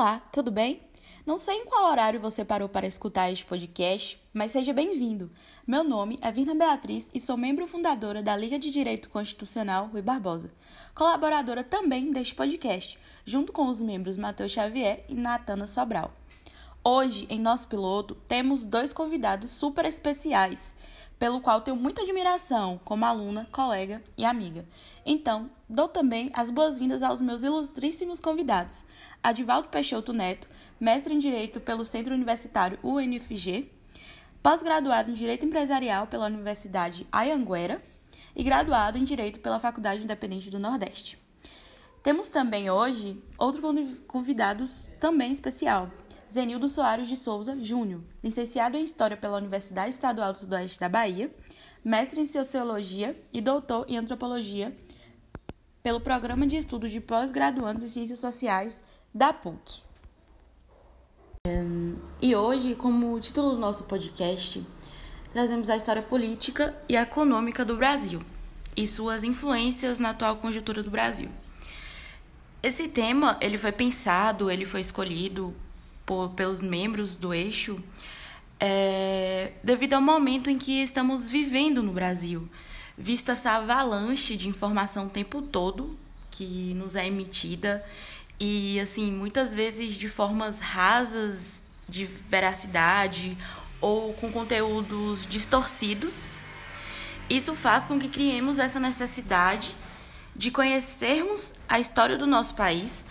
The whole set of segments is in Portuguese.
Olá, tudo bem? Não sei em qual horário você parou para escutar este podcast, mas seja bem-vindo. Meu nome é Virna Beatriz e sou membro fundadora da Liga de Direito Constitucional Rui Barbosa, colaboradora também deste podcast, junto com os membros Matheus Xavier e Natana Sobral. Hoje, em nosso piloto, temos dois convidados super especiais pelo qual tenho muita admiração como aluna, colega e amiga. Então, dou também as boas-vindas aos meus ilustríssimos convidados: Adivaldo Peixoto Neto, mestre em Direito pelo Centro Universitário UNFG, pós-graduado em Direito Empresarial pela Universidade Ayanguera e graduado em Direito pela Faculdade Independente do Nordeste. Temos também hoje outro convidado também especial, Zenildo Soares de Souza Júnior, licenciado em História pela Universidade Estadual do Sudoeste da Bahia, mestre em Sociologia e doutor em Antropologia pelo Programa de Estudos de Pós-Graduandos em Ciências Sociais da PUC. E hoje, como título do nosso podcast, trazemos a história política e econômica do Brasil e suas influências na atual conjuntura do Brasil. Esse tema, ele foi pensado, ele foi escolhido por, pelos membros do eixo, é, devido ao momento em que estamos vivendo no Brasil, visto essa avalanche de informação o tempo todo que nos é emitida e assim muitas vezes de formas rasas de veracidade ou com conteúdos distorcidos. Isso faz com que criemos essa necessidade de conhecermos a história do nosso país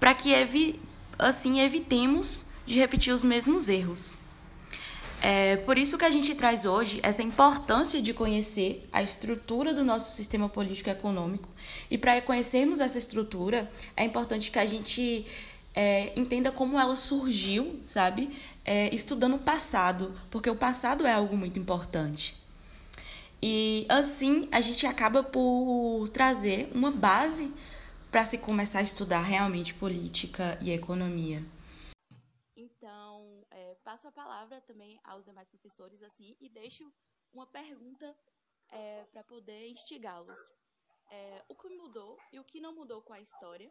para que evi assim evitemos de repetir os mesmos erros. É por isso que a gente traz hoje essa importância de conhecer a estrutura do nosso sistema político e econômico. E para conhecermos essa estrutura, é importante que a gente é, entenda como ela surgiu, sabe? É, estudando o passado, porque o passado é algo muito importante. E assim a gente acaba por trazer uma base para se começar a estudar realmente política e economia. Passo a palavra também aos demais professores assim e deixo uma pergunta é, para poder instigá-los. É, o que mudou e o que não mudou com a história?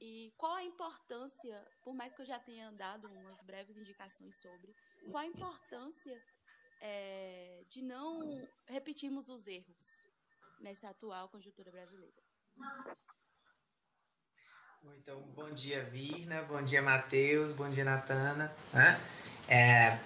E qual a importância, por mais que eu já tenha dado umas breves indicações sobre, qual a importância é, de não repetirmos os erros nessa atual conjuntura brasileira? Então, bom dia, Virna, bom dia, Matheus, bom dia, Natana. Né? É,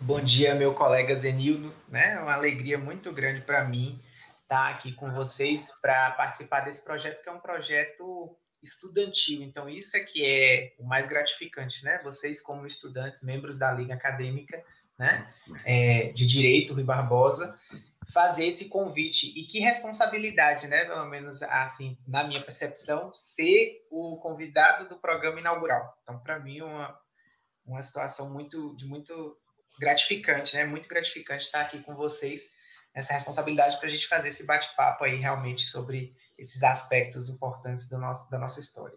bom dia, meu colega Zenildo. Né? É uma alegria muito grande para mim estar aqui com vocês para participar desse projeto, que é um projeto estudantil. Então, isso é que é o mais gratificante, né? Vocês, como estudantes, membros da Liga Acadêmica né? É, de Direito, Rui Barbosa, fazer esse convite. E que responsabilidade, né? Pelo menos assim, na minha percepção, ser o convidado do programa inaugural. Então, para mim, uma, uma situação muito, de muito gratificante, né? Muito gratificante estar aqui com vocês essa responsabilidade para a gente fazer esse bate-papo aí realmente sobre esses aspectos importantes do nosso, da nossa história.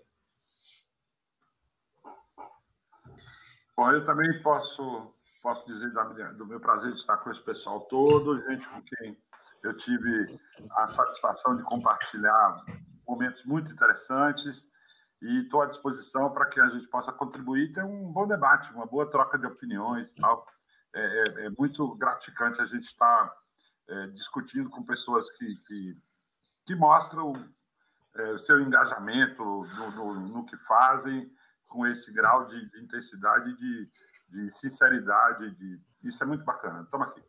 Bom, eu também posso posso dizer do meu prazer de estar com esse pessoal todo, gente com quem eu tive a satisfação de compartilhar momentos muito interessantes e estou à disposição para que a gente possa contribuir ter um bom debate, uma boa troca de opiniões e tal. É, é, é muito gratificante a gente estar é, discutindo com pessoas que, que, que mostram é, seu engajamento no, no, no, que fazem, com esse grau de, de intensidade de de sinceridade, de isso é muito bacana. Toma aqui.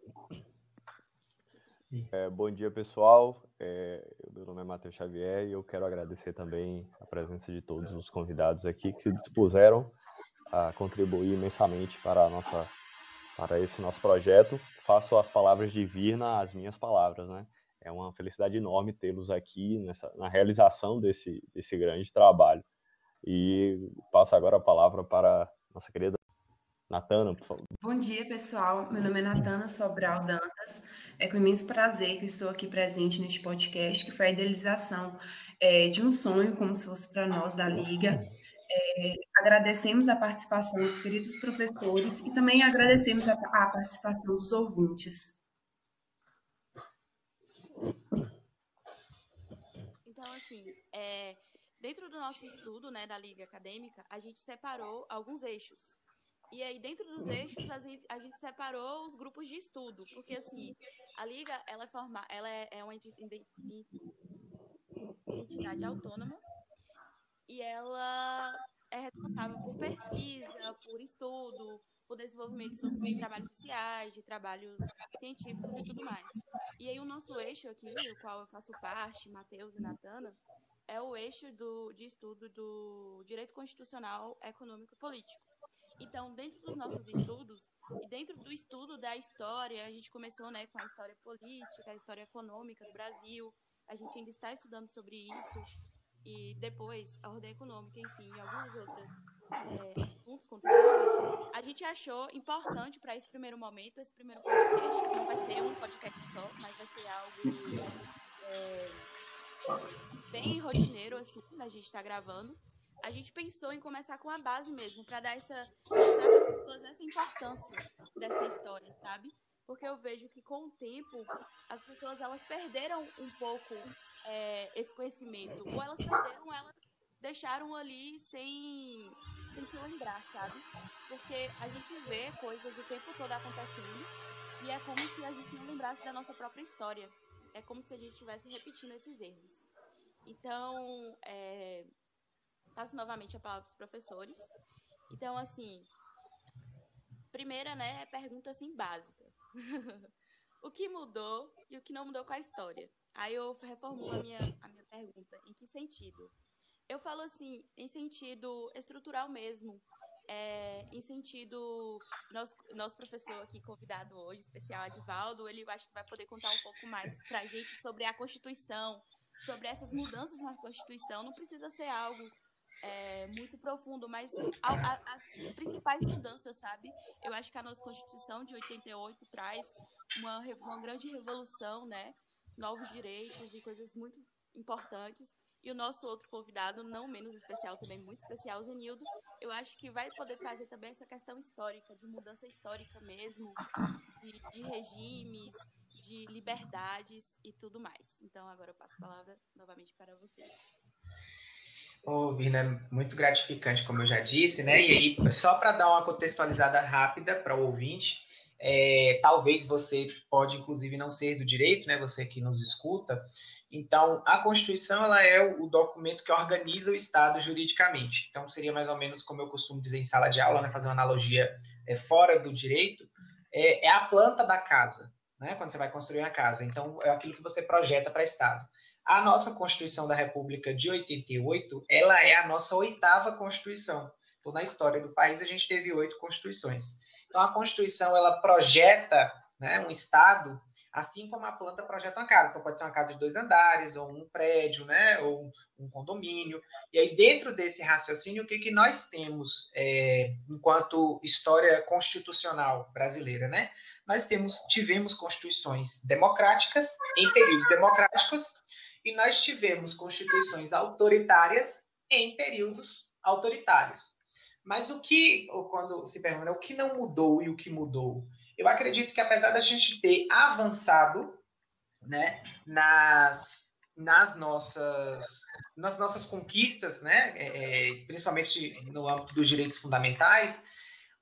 É, bom dia, pessoal. É, meu nome é Matheus Xavier e eu quero agradecer também a presença de todos os convidados aqui que se dispuseram a contribuir imensamente para, nossa, para esse nosso projeto. Faço as palavras de Virna as minhas palavras, né? É uma felicidade enorme tê-los aqui nessa, na realização desse, desse grande trabalho. E passo agora a palavra para nossa querida Natana, por favor. Bom dia, pessoal. Meu nome é Natana Sobral Dantas. É com imenso prazer que estou aqui presente neste podcast, que foi a idealização é, de um sonho, como se fosse para nós da Liga. É, agradecemos a participação dos queridos professores e também agradecemos a, a participação dos ouvintes. Então, assim, é, dentro do nosso estudo, né, da Liga Acadêmica, a gente separou alguns eixos. E aí, dentro dos eixos, a gente, a gente separou os grupos de estudo, porque, assim, a Liga, ela é, forma, ela é, é uma entidade autônoma e ela é responsável por pesquisa, por estudo, por desenvolvimento de trabalhos sociais, de trabalhos científicos e tudo mais. E aí o nosso eixo aqui, o qual eu faço parte, Matheus e Natana, é o eixo do, de estudo do direito constitucional, econômico e político. Então, dentro dos nossos estudos, e dentro do estudo da história, a gente começou né, com a história política, a história econômica do Brasil, a gente ainda está estudando sobre isso, e depois a ordem econômica, enfim, e alguns outros é, pontos conteúdos, a gente achou importante para esse primeiro momento, esse primeiro podcast, que não vai ser um podcast só, mas vai ser algo é, bem rotineiro, assim, a gente está gravando. A gente pensou em começar com a base mesmo, para dar essa, as pessoas essa importância dessa história, sabe? Porque eu vejo que com o tempo as pessoas elas perderam um pouco é, esse conhecimento. Ou elas perderam, elas deixaram ali sem, sem se lembrar, sabe? Porque a gente vê coisas o tempo todo acontecendo e é como se a gente não lembrasse da nossa própria história. É como se a gente estivesse repetindo esses erros. Então, é, passo novamente a palavra para os professores. Então, assim, primeira, né, pergunta assim básica. o que mudou e o que não mudou com a história? Aí eu reformulo a minha, a minha pergunta. Em que sentido? Eu falo assim, em sentido estrutural mesmo. É, em sentido, nosso, nosso professor aqui convidado hoje, especial Adivaldo, ele acho que vai poder contar um pouco mais para a gente sobre a Constituição, sobre essas mudanças na Constituição. Não precisa ser algo é, muito profundo, mas a, a, as principais mudanças, sabe? Eu acho que a nossa Constituição de 88 traz uma, uma grande revolução, né? novos direitos e coisas muito importantes. E o nosso outro convidado, não menos especial, também muito especial, Zenildo, eu acho que vai poder trazer também essa questão histórica, de mudança histórica mesmo, de, de regimes, de liberdades e tudo mais. Então, agora eu passo a palavra novamente para você. Ô, Virna, muito gratificante, como eu já disse, né? E aí, só para dar uma contextualizada rápida para o ouvinte, é, talvez você pode, inclusive, não ser do direito, né? Você que nos escuta. Então, a Constituição ela é o documento que organiza o Estado juridicamente. Então, seria mais ou menos como eu costumo dizer em sala de aula, né? Fazer uma analogia é, fora do direito, é, é a planta da casa, né? Quando você vai construir uma casa. Então, é aquilo que você projeta para o Estado. A nossa Constituição da República de 88, ela é a nossa oitava Constituição. Então, na história do país, a gente teve oito constituições. Então, a Constituição, ela projeta né, um Estado, assim como a planta projeta uma casa. Então, pode ser uma casa de dois andares, ou um prédio, né, ou um condomínio. E aí, dentro desse raciocínio, o que, que nós temos é, enquanto história constitucional brasileira, né? Nós temos, tivemos constituições democráticas, em períodos democráticos, e nós tivemos constituições autoritárias em períodos autoritários. Mas o que, quando se pergunta o que não mudou e o que mudou, eu acredito que apesar da gente ter avançado né, nas, nas, nossas, nas nossas conquistas, né, é, é, principalmente no âmbito dos direitos fundamentais,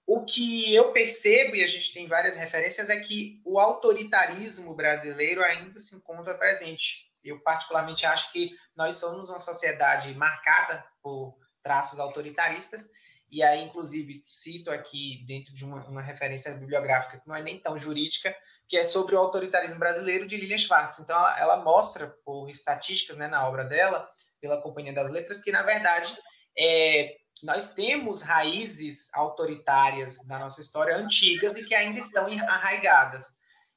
o que eu percebo, e a gente tem várias referências, é que o autoritarismo brasileiro ainda se encontra presente. Eu, particularmente, acho que nós somos uma sociedade marcada por traços autoritaristas, e aí, inclusive, cito aqui dentro de uma, uma, referência bibliográfica que não é nem tão jurídica, que é sobre o autoritarismo brasileiro de Lilian Schwartz. Então, ela, ela mostra, por estatísticas né, na obra dela, pela Companhia das Letras, que, na verdade, é, nós temos raízes autoritárias na nossa história antigas e que ainda estão arraigadas.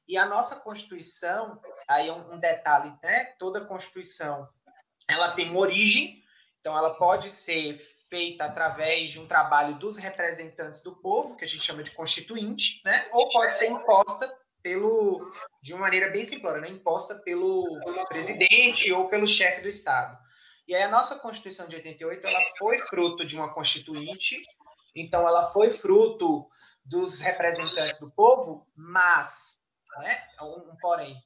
E a nossa Constituição, aí é um, detalhe, né? Toda Constituição, ela tem uma origem, então ela pode ser feita através de um trabalho dos representantes do povo, que a gente chama de constituinte, né? Ou pode ser imposta pelo, de uma maneira bem simplória, né? imposta pelo presidente ou pelo chefe do Estado. E aí a nossa Constituição de 88, ela foi fruto de uma constituinte, então ela foi fruto dos representantes do povo, mas, né? um, um porém,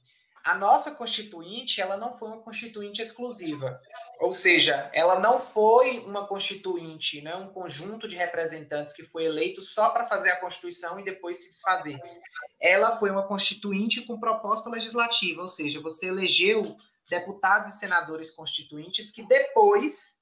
a nossa constituinte, ela não foi uma constituinte exclusiva. Ou seja, ela não foi uma constituinte, né, um conjunto de representantes que foi eleito só para fazer a Constituição e depois se desfazer. Ela foi uma constituinte com proposta legislativa, ou seja, você elegeu deputados e senadores constituintes que depois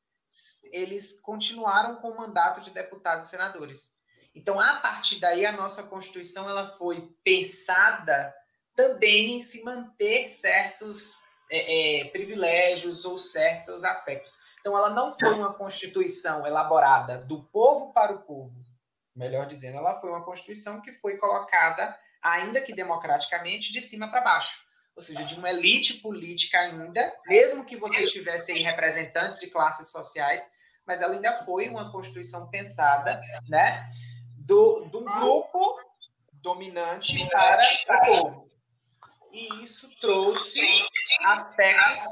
eles continuaram com o mandato de deputados e senadores. Então, a partir daí, a nossa Constituição ela foi pensada também em se manter certos é, é, privilégios ou certos aspectos. Então, ela não foi uma Constituição elaborada do povo para o povo, melhor dizendo, ela foi uma Constituição que foi colocada, ainda que democraticamente, de cima para baixo. Ou seja, de uma elite política ainda, mesmo que você tivesse aí representantes de classes sociais, mas ela ainda foi uma Constituição pensada, né, do, do grupo dominante para o povo. E isso trouxe aspectos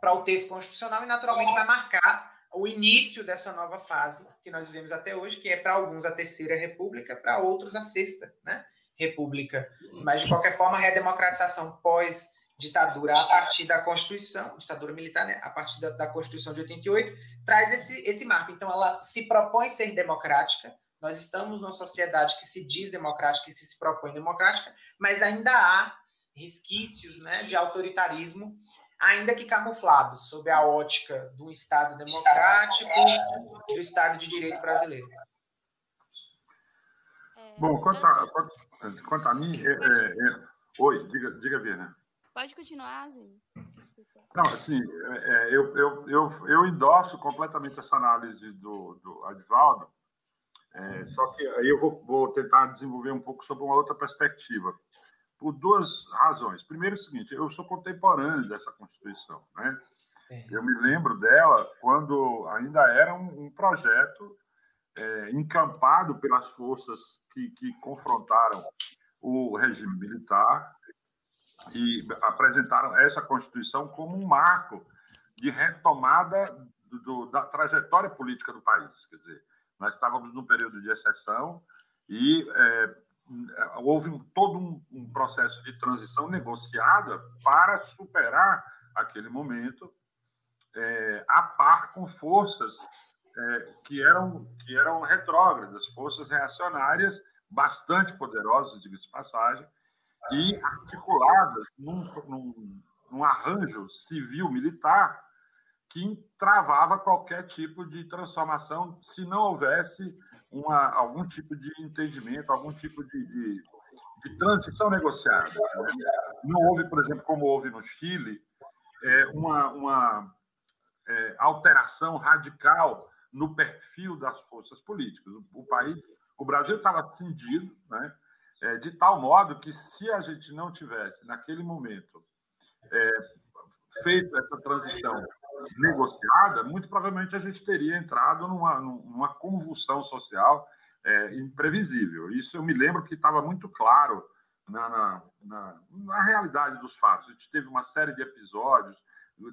para o texto constitucional e, naturalmente, vai marcar o início dessa nova fase que nós vivemos até hoje, que é para alguns a terceira república, para outros a sexta né, república. Mas, de qualquer forma, a redemocratização pós ditadura a partir da Constituição, ditadura militar, né, a partir da, da Constituição de 88, traz esse, esse marco. Então, ela se propõe ser democrática, nós estamos numa sociedade que se diz democrática, que se propõe democrática, mas ainda há resquícios né, de autoritarismo, ainda que camuflados, sob a ótica do Estado democrático, do Estado de Direito brasileiro. É, Bom, quanto a, quanto, quanto a mim, é, é, é, oi, diga, diga, Vina. Pode continuar, Zins. Não, assim, é, eu, eu, eu, eu endosso completamente essa análise do, do Advaldo, é, só que aí eu vou, vou, tentar desenvolver um pouco sobre uma outra perspectiva, por duas razões. Primeiro, é o seguinte: eu sou contemporâneo dessa Constituição, né? Eu me lembro dela quando ainda era um, um projeto é, encampado pelas forças que, que confrontaram o regime militar e apresentaram essa Constituição como um marco de retomada do, da trajetória política do país. Quer dizer, nós estávamos num período de exceção e é, houve um, todo um, um, processo de transição negociada para superar aquele momento é, a par com forças é, que eram que eram retrógradas, forças reacionárias bastante poderosas, diga-se de passagem, e articuladas num, num, num arranjo civil-militar que travava qualquer tipo de transformação se não houvesse uma, algum tipo de entendimento, algum tipo de, de, de transição negociada. Não houve, por exemplo, como houve no Chile, é, uma, uma é, alteração radical no perfil das forças políticas. O, o país, o Brasil estava cindido, né, é, de tal modo que se a gente não tivesse naquele momento é, feito essa transição negociada, muito provavelmente a gente teria entrado numa, numa convulsão social é, imprevisível. Isso eu me lembro que estava muito claro na, na, na, na, realidade dos fatos. A gente teve uma série de episódios,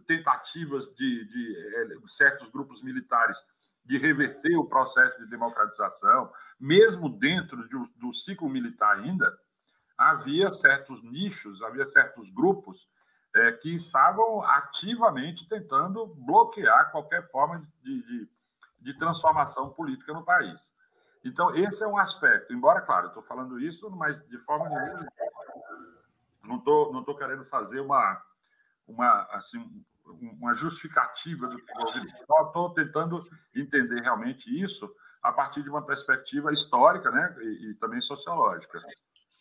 tentativas de, de é, certos grupos militares de reverter o processo de democratização, mesmo dentro do, do ciclo militar ainda, havia certos nichos, havia certos grupos é, que estavam ativamente tentando bloquear qualquer forma de, de, de, transformação política no país. Então, esse é um aspecto. Embora, claro, estou falando isso, mas de forma nenhuma não estou não tô querendo fazer uma, uma, assim, uma justificativa do que houve. Estou tentando entender realmente isso a partir de uma perspectiva histórica né, e, e também sociológica.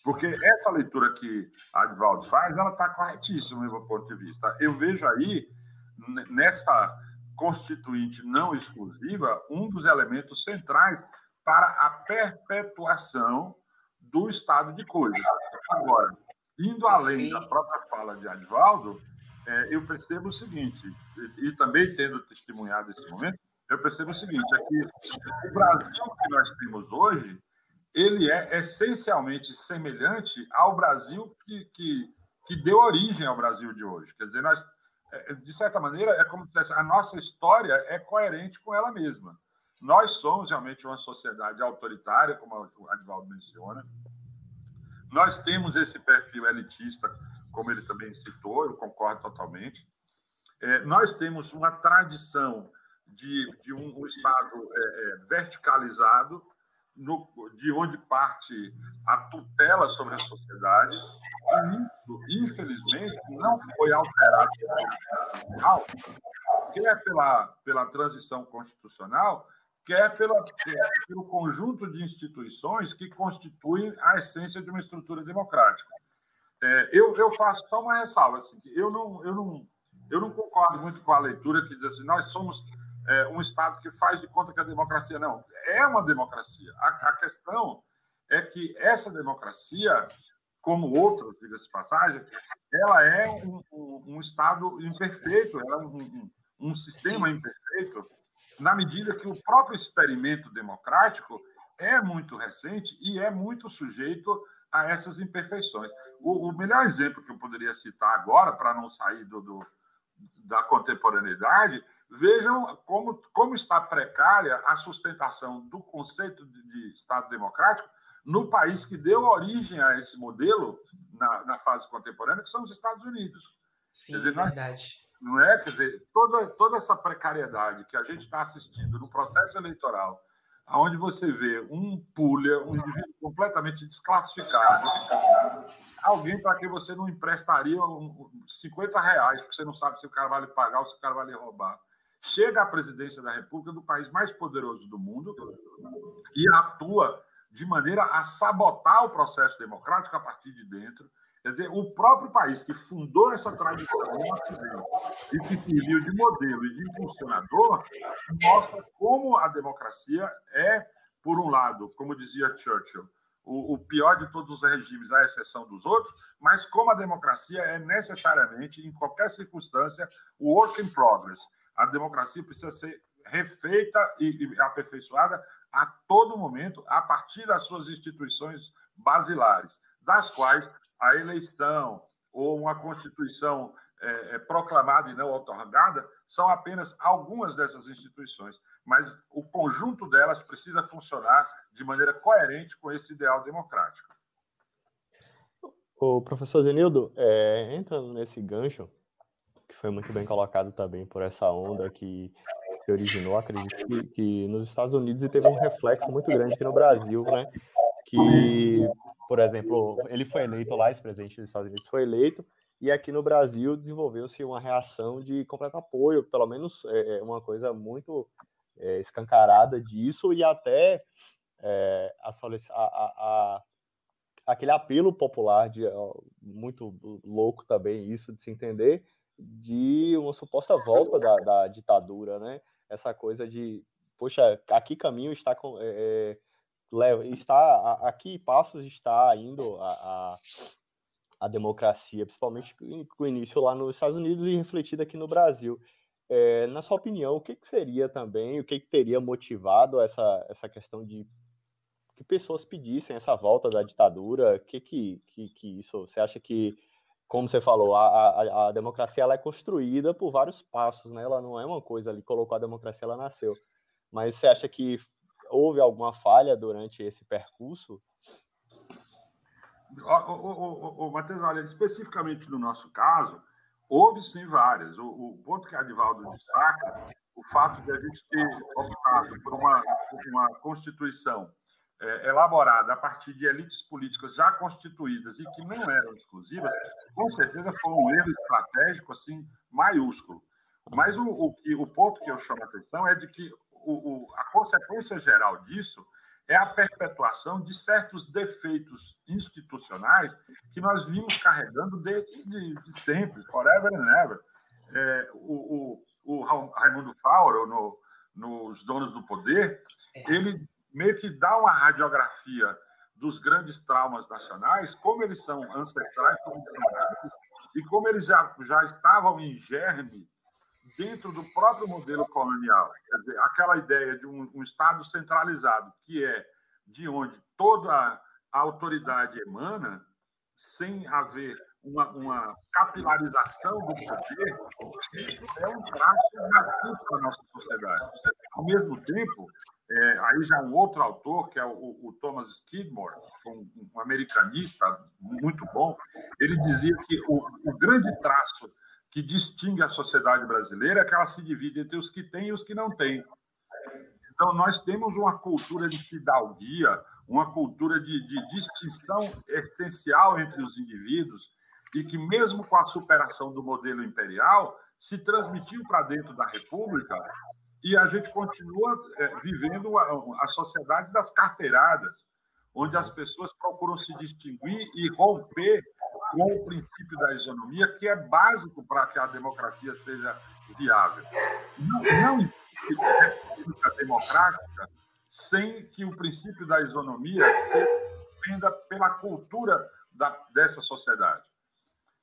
Porque essa leitura que a Advaldo faz, ela está corretíssima, do meu ponto de vista. Eu vejo aí, nessa constituinte não exclusiva, um dos elementos centrais para a perpetuação do estado de coisas. Agora, indo além da própria fala de Advaldo, é, eu percebo o seguinte, e, e, também tendo testemunhado esse momento, eu percebo o seguinte, é que o Brasil que nós temos hoje, ele é essencialmente semelhante ao Brasil que, que, que deu origem ao Brasil de hoje. Quer dizer, nós, é, de certa maneira, é como se a nossa história é coerente com ela mesma. Nós somos realmente uma sociedade autoritária, como o Advaldo menciona. Nós temos esse perfil elitista como ele também citou, eu concordo totalmente. É, nós temos uma tradição de, de um, um Estado é, é, verticalizado, no, de onde parte a tutela sobre a sociedade, e isso, infelizmente, não foi alterado quer pela, pela transição constitucional, quer pela, pelo conjunto de instituições que constituem a essência de uma estrutura democrática. É, eu, eu faço só uma ressalva, assim, eu não, eu, não, eu não concordo muito com a leitura que diz assim, nós somos é, um Estado que faz de conta que a democracia não. É uma democracia. A, a questão é que essa democracia, como outras, diga-se passagem, ela é um, um, um, Estado imperfeito, ela é um, um sistema imperfeito, na medida que o próprio experimento democrático é muito recente e é muito sujeito a essas imperfeições. O, o melhor exemplo que eu poderia citar agora, para não sair do, do, da contemporaneidade, vejam como, como está precária a sustentação do conceito de, de Estado democrático no país que deu origem a esse modelo na, na fase contemporânea, que são os Estados Unidos. Sim, dizer, verdade. Nós, não é? Quer dizer, toda, toda essa precariedade que a gente está assistindo no processo eleitoral, onde você vê um pulha, um indivíduo completamente desclassificado, alguém para quem você não emprestaria 50 reais, porque você não sabe se o cara vai lhe pagar ou se o cara vai lhe roubar. Chega à presidência da República do país mais poderoso do mundo e atua de maneira a sabotar o processo democrático a partir de dentro, Quer dizer, o próprio país que fundou essa tradição e que serviu de modelo e de impulsionador mostra como a democracia é, por um lado, como dizia Churchill, o, o pior de todos os regimes, à exceção dos outros, mas como a democracia é necessariamente, em qualquer circunstância, o work in progress. A democracia precisa ser refeita e, aperfeiçoada a todo momento, a partir das suas instituições basilares, das quais a eleição ou uma Constituição é, é, proclamada e não otorgada são apenas algumas dessas instituições, mas o conjunto delas precisa funcionar de maneira coerente com esse ideal democrático. O professor Zenildo, é, nesse gancho, que foi muito bem colocado também por essa onda que se originou, acredito que, que nos Estados Unidos e teve um reflexo muito grande aqui no Brasil, né? Que por exemplo, ele foi eleito lá, esse presidente dos Estados Unidos foi eleito, e aqui no Brasil desenvolveu-se uma reação de completo apoio, pelo menos é, é uma coisa muito é, escancarada disso, e até é, a, a, a, aquele apelo popular, de, muito louco também isso de se entender, de uma suposta volta da, da ditadura, né? Essa coisa de, poxa, aqui caminho está com, é, é leva, está aqui Passos está indo a, a, a, democracia, principalmente com o início lá nos Estados Unidos e refletido aqui no Brasil. É, na sua opinião, o que, que seria também, o que, que, teria motivado essa, essa questão de que pessoas pedissem essa volta da ditadura? O que, que, que, que isso? Você acha que, como você falou, a, a, a democracia ela é construída por vários passos, né? Ela não é uma coisa ali, colocou a democracia, ela nasceu. Mas você acha que houve alguma falha durante esse percurso? O, o, Matheus, olha, especificamente no nosso caso, houve sim várias. O, o ponto que a Adivaldo destaca, o fato de a gente ter optado por uma, por uma Constituição é, elaborada a partir de elites políticas já constituídas e que não eram exclusivas, com certeza foi um erro estratégico assim maiúsculo. Mas o, o, o ponto que eu chamo a atenção é de que o, o, a consequência geral disso é a perpetuação de certos defeitos institucionais que nós vimos carregando desde de, de sempre, forever and ever. É, o, o, o, Raimundo Fauro, no, nos Donos do Poder, é. ele que dá uma radiografia dos grandes traumas nacionais, como eles são ancestrais, como e como eles já, já estavam em germe dentro do próprio modelo colonial. Quer dizer, aquela ideia de um, um Estado centralizado, que é de onde toda a autoridade emana, sem haver uma, uma capilarização do poder, é um traço negativo para a nossa sociedade. Ao mesmo tempo, é, aí já um outro autor, que é o, o Thomas Skidmore, um, um, americanista muito bom, ele dizia que o, o, grande traço que distingue a sociedade brasileira é que ela se divide entre os que têm e os que não têm. Então, nós temos uma cultura de fidalguia, uma cultura de, de distinção essencial entre os indivíduos, e que, mesmo com a superação do modelo imperial, se transmitiu para dentro da República e a gente continua é, vivendo a, a sociedade das carteiradas, onde as pessoas procuram se distinguir e romper com o princípio da isonomia, que é básico para que a democracia seja viável. Não, não existe república democrática sem que o princípio da isonomia seja dependa pela cultura da, dessa sociedade.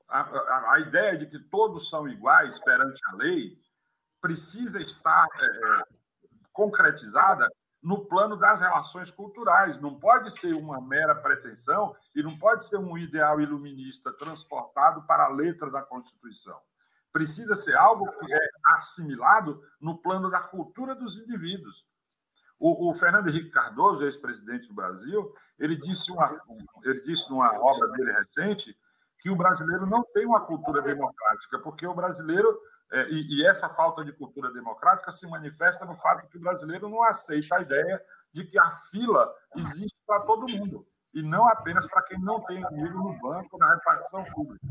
A, a, a, ideia de que todos são iguais perante a lei precisa estar é, é, concretizada no plano das relações culturais. Não pode ser uma mera pretensão e não pode ser um ideal iluminista transportado para a letra da Constituição. Precisa ser algo que é assimilado no plano da cultura dos indivíduos. O, o Fernando Henrique Cardoso, ex-presidente do Brasil, ele disse, uma, ele disse numa obra dele recente que o brasileiro não tem uma cultura democrática, porque o brasileiro é, e, e, essa falta de cultura democrática se manifesta no fato que o brasileiro não aceita a ideia de que a fila existe para todo mundo, e não apenas para quem não tem amigo no banco, na repartição pública.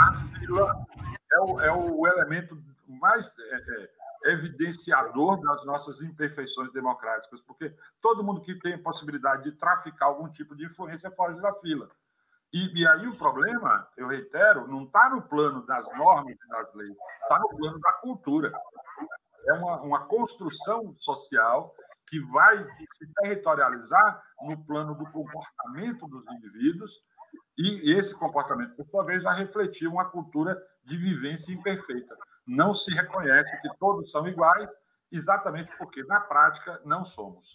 A fila é o, é o elemento mais é, é, evidenciador das nossas imperfeições democráticas, porque todo mundo que tem possibilidade de traficar algum tipo de influência foge da fila. E, e, aí o problema, eu reitero, não está no plano das normas e das leis, está no plano da cultura. É uma, uma construção social que vai se territorializar no plano do comportamento dos indivíduos, e esse comportamento, por sua vez, vai refletir uma cultura de vivência imperfeita. Não se reconhece que todos são iguais, exatamente porque, na prática, não somos.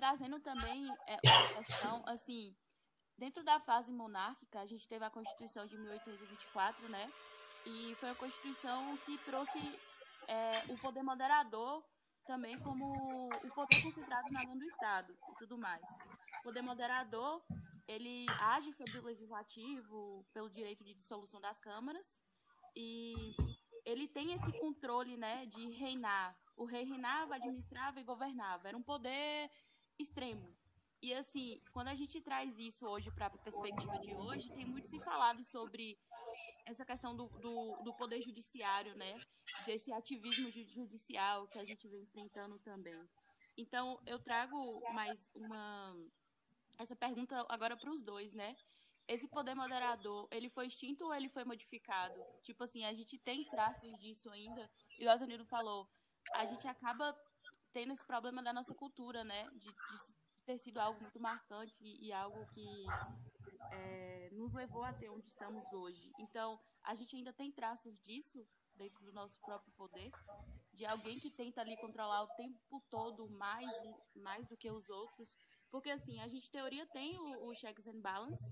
Trazendo também é, uma questão, assim, dentro da fase monárquica, a gente teve a Constituição de 1824, né? E foi a Constituição que trouxe é, o poder moderador também como o poder concentrado na mão do Estado e tudo mais. O poder moderador, ele age sobre o legislativo pelo direito de dissolução das câmaras e ele tem esse controle, né, de reinar. O rei reinava, administrava e governava. Era um poder extremo. E assim, quando a gente traz isso hoje para a perspectiva de hoje, tem muito se falado sobre essa questão do, do, do, poder judiciário, né? Desse ativismo judicial que a gente vem enfrentando também. Então, eu trago mais uma essa pergunta agora para os dois, né? Esse poder moderador, ele foi extinto ou ele foi modificado? Tipo assim, a gente tem traços disso ainda. E o Zanilo falou, a gente acaba tendo esse problema da nossa cultura, né? De, de ter sido algo muito marcante e algo que é, nos levou até onde estamos hoje. Então, a gente ainda tem traços disso dentro do nosso próprio poder, de alguém que tenta ali controlar o tempo todo mais, mais do que os outros. Porque, assim, a gente, teoria, tem o, o checks and balance,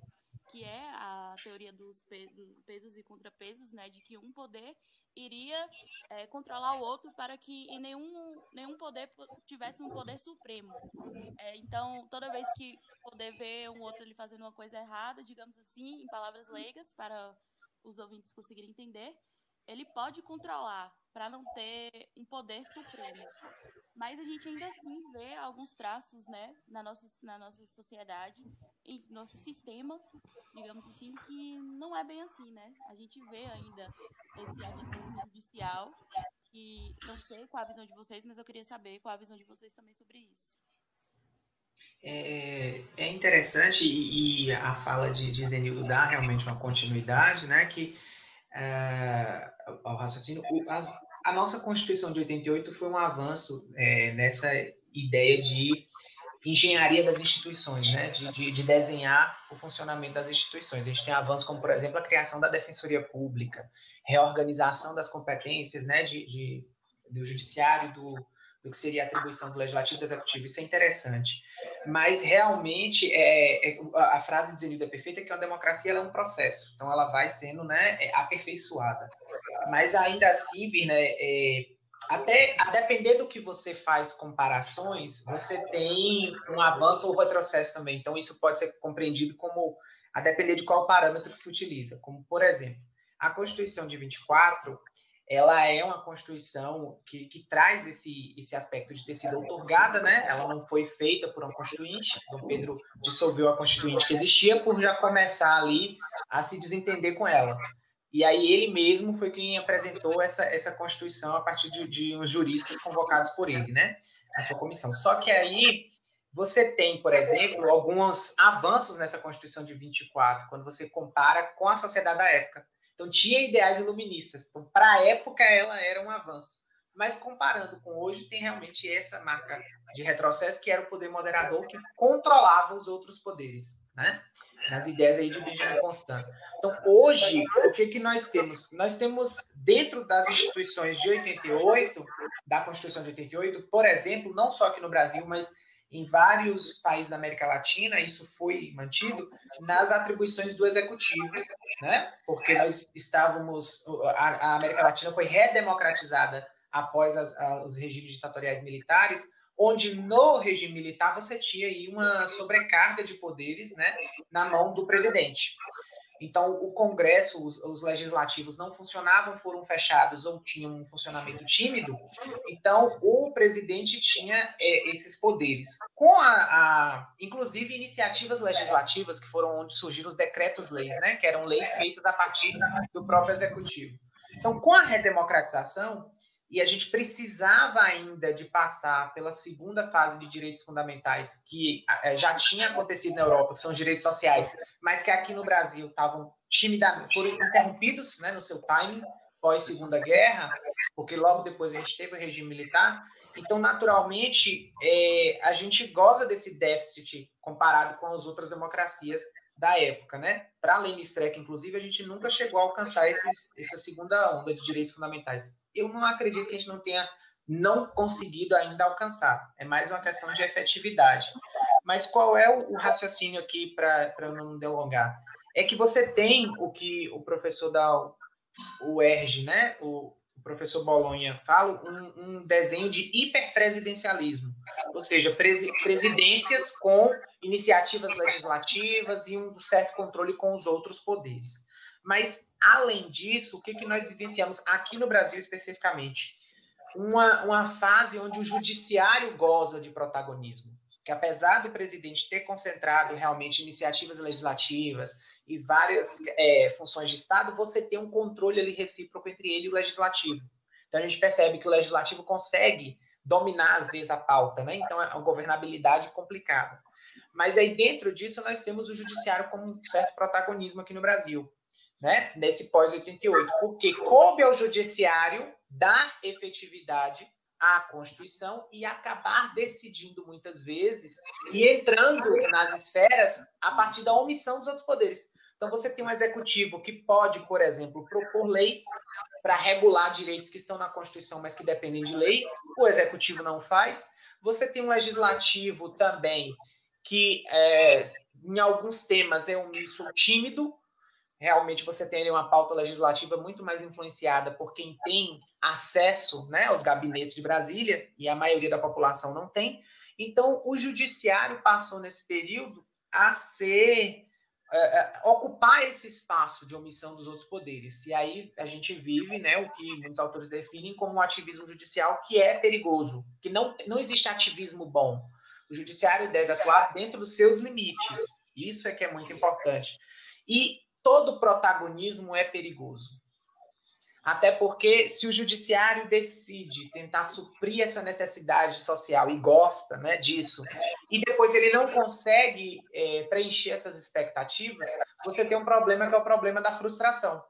que é a teoria dos, pe dos pesos e contrapesos, né? De que um poder iria é, controlar o outro para que nenhum, nenhum poder tivesse um poder supremo. É, então, toda vez que poder ver um outro ele fazendo uma coisa errada, digamos assim, em palavras leigas, para os ouvintes conseguirem entender, ele pode controlar para não ter um poder supremo. Mas a gente ainda assim vê alguns traços né, na, nossa, na nossa sociedade, em nosso sistema, digamos assim, que não é bem assim, né? A gente vê ainda esse ativismo judicial e não sei qual a visão de vocês, mas eu queria saber qual a visão de vocês também sobre isso. É, é interessante e, a fala de, de Zenildo dá realmente uma continuidade, né? Que é, ao raciocínio, as, a nossa Constituição de 88 foi um avanço é, nessa ideia de engenharia das instituições, né? De, de, de, desenhar o funcionamento das instituições. A gente tem avanços como, por exemplo, a criação da Defensoria Pública, reorganização das competências né? de, de do Judiciário, do, do que seria a atribuição do Legislativo e do Executivo. Isso é interessante. Mas, realmente, é, é a frase de Zenildo é perfeita, que a democracia é um processo. Então, ela vai sendo né, é, aperfeiçoada. Mas, ainda assim, Virna, é, até a depender do que você faz comparações, você tem um avanço ou retrocesso também. Então, isso pode ser compreendido como a depender de qual parâmetro que se utiliza. Como, por exemplo, a Constituição de 24, ela é uma Constituição que, que traz esse, esse aspecto de ter sido otorgada, né? Ela não foi feita por uma Constituinte. Dom Pedro dissolveu a Constituinte que existia por já começar ali a se desentender com ela. E aí ele mesmo foi quem apresentou essa, essa Constituição a partir de, de uns juristas convocados por ele, né? A sua comissão. Só que aí você tem, por exemplo, alguns avanços nessa Constituição de 24, quando você compara com a sociedade da época. Então, tinha ideais iluministas. Então, para a época, ela era um avanço. Mas, comparando com hoje, tem realmente essa marca de retrocesso, que era o poder moderador que controlava os outros poderes, né? Nas ideias aí de Benjamin Constant. Então, hoje, o que, que nós temos? Nós temos, dentro das instituições de 88, da Constituição de 88, por exemplo, não só aqui no Brasil, mas em vários países da América Latina, isso foi mantido nas atribuições do executivo, né? Porque nós estávamos, a, a América Latina foi redemocratizada após as, a, os regimes ditatoriais militares, onde no regime militar você tinha aí uma sobrecarga de poderes, né, na mão do presidente. Então, o Congresso, os, os, legislativos não funcionavam, foram fechados ou tinham um funcionamento tímido. Então, o presidente tinha é, esses poderes. Com a, a, inclusive, iniciativas legislativas, que foram onde surgiram os decretos-leis, né, que eram leis feitas a partir do próprio executivo. Então, com a redemocratização, e a gente precisava ainda de passar pela segunda fase de direitos fundamentais, que eh, já tinha acontecido na Europa, que são os direitos sociais, mas que aqui no Brasil estavam timidamente, foram interrompidos né, no seu timing, pós Segunda Guerra, porque logo depois a gente teve o regime militar. Então, naturalmente, é, a gente goza desse déficit comparado com as outras democracias da época, né? Para além do Streck, inclusive, a gente nunca chegou a alcançar esses, essa segunda onda de direitos fundamentais eu não acredito que a gente não tenha não conseguido ainda alcançar. É mais uma questão de efetividade. Mas qual é o, raciocínio aqui para não delongar? É que você tem o que o professor da UERJ, né, o, professor Bolonha fala, um, um, desenho de hiperpresidencialismo, ou seja, presi presidências com iniciativas legislativas e um certo controle com os outros poderes. Mas Além disso, o que, que nós vivenciamos aqui no Brasil especificamente? Uma, uma fase onde o judiciário goza de protagonismo. Que apesar do presidente ter concentrado realmente iniciativas legislativas e várias é, funções de Estado, você tem um controle ali recíproco entre ele e o legislativo. Então a gente percebe que o legislativo consegue dominar, às vezes, a pauta, né? Então é uma governabilidade complicada. Mas aí dentro disso nós temos o judiciário como um certo protagonismo aqui no Brasil né, nesse pós-88, porque coube ao judiciário dar efetividade à Constituição e acabar decidindo muitas vezes e entrando nas esferas a partir da omissão dos outros poderes. Então você tem um executivo que pode, por exemplo, propor leis para regular direitos que estão na Constituição, mas que dependem de lei, o executivo não faz. Você tem um legislativo também que, é, em alguns temas, é omisso ou tímido, realmente você tem uma pauta legislativa muito mais influenciada por quem tem acesso né, aos gabinetes de Brasília, e a maioria da população não tem. Então, o judiciário passou nesse período a ser. Uh, ocupar esse espaço de omissão dos outros poderes. E aí a gente vive né, o que muitos autores definem como um ativismo judicial que é perigoso, que não, não existe ativismo bom. O judiciário deve atuar dentro dos seus limites. Isso é que é muito importante. E todo protagonismo é perigoso. Até porque, se o judiciário decide tentar suprir essa necessidade social e gosta né, disso, e depois ele não consegue é, preencher essas expectativas, você tem um problema que é o problema da frustração.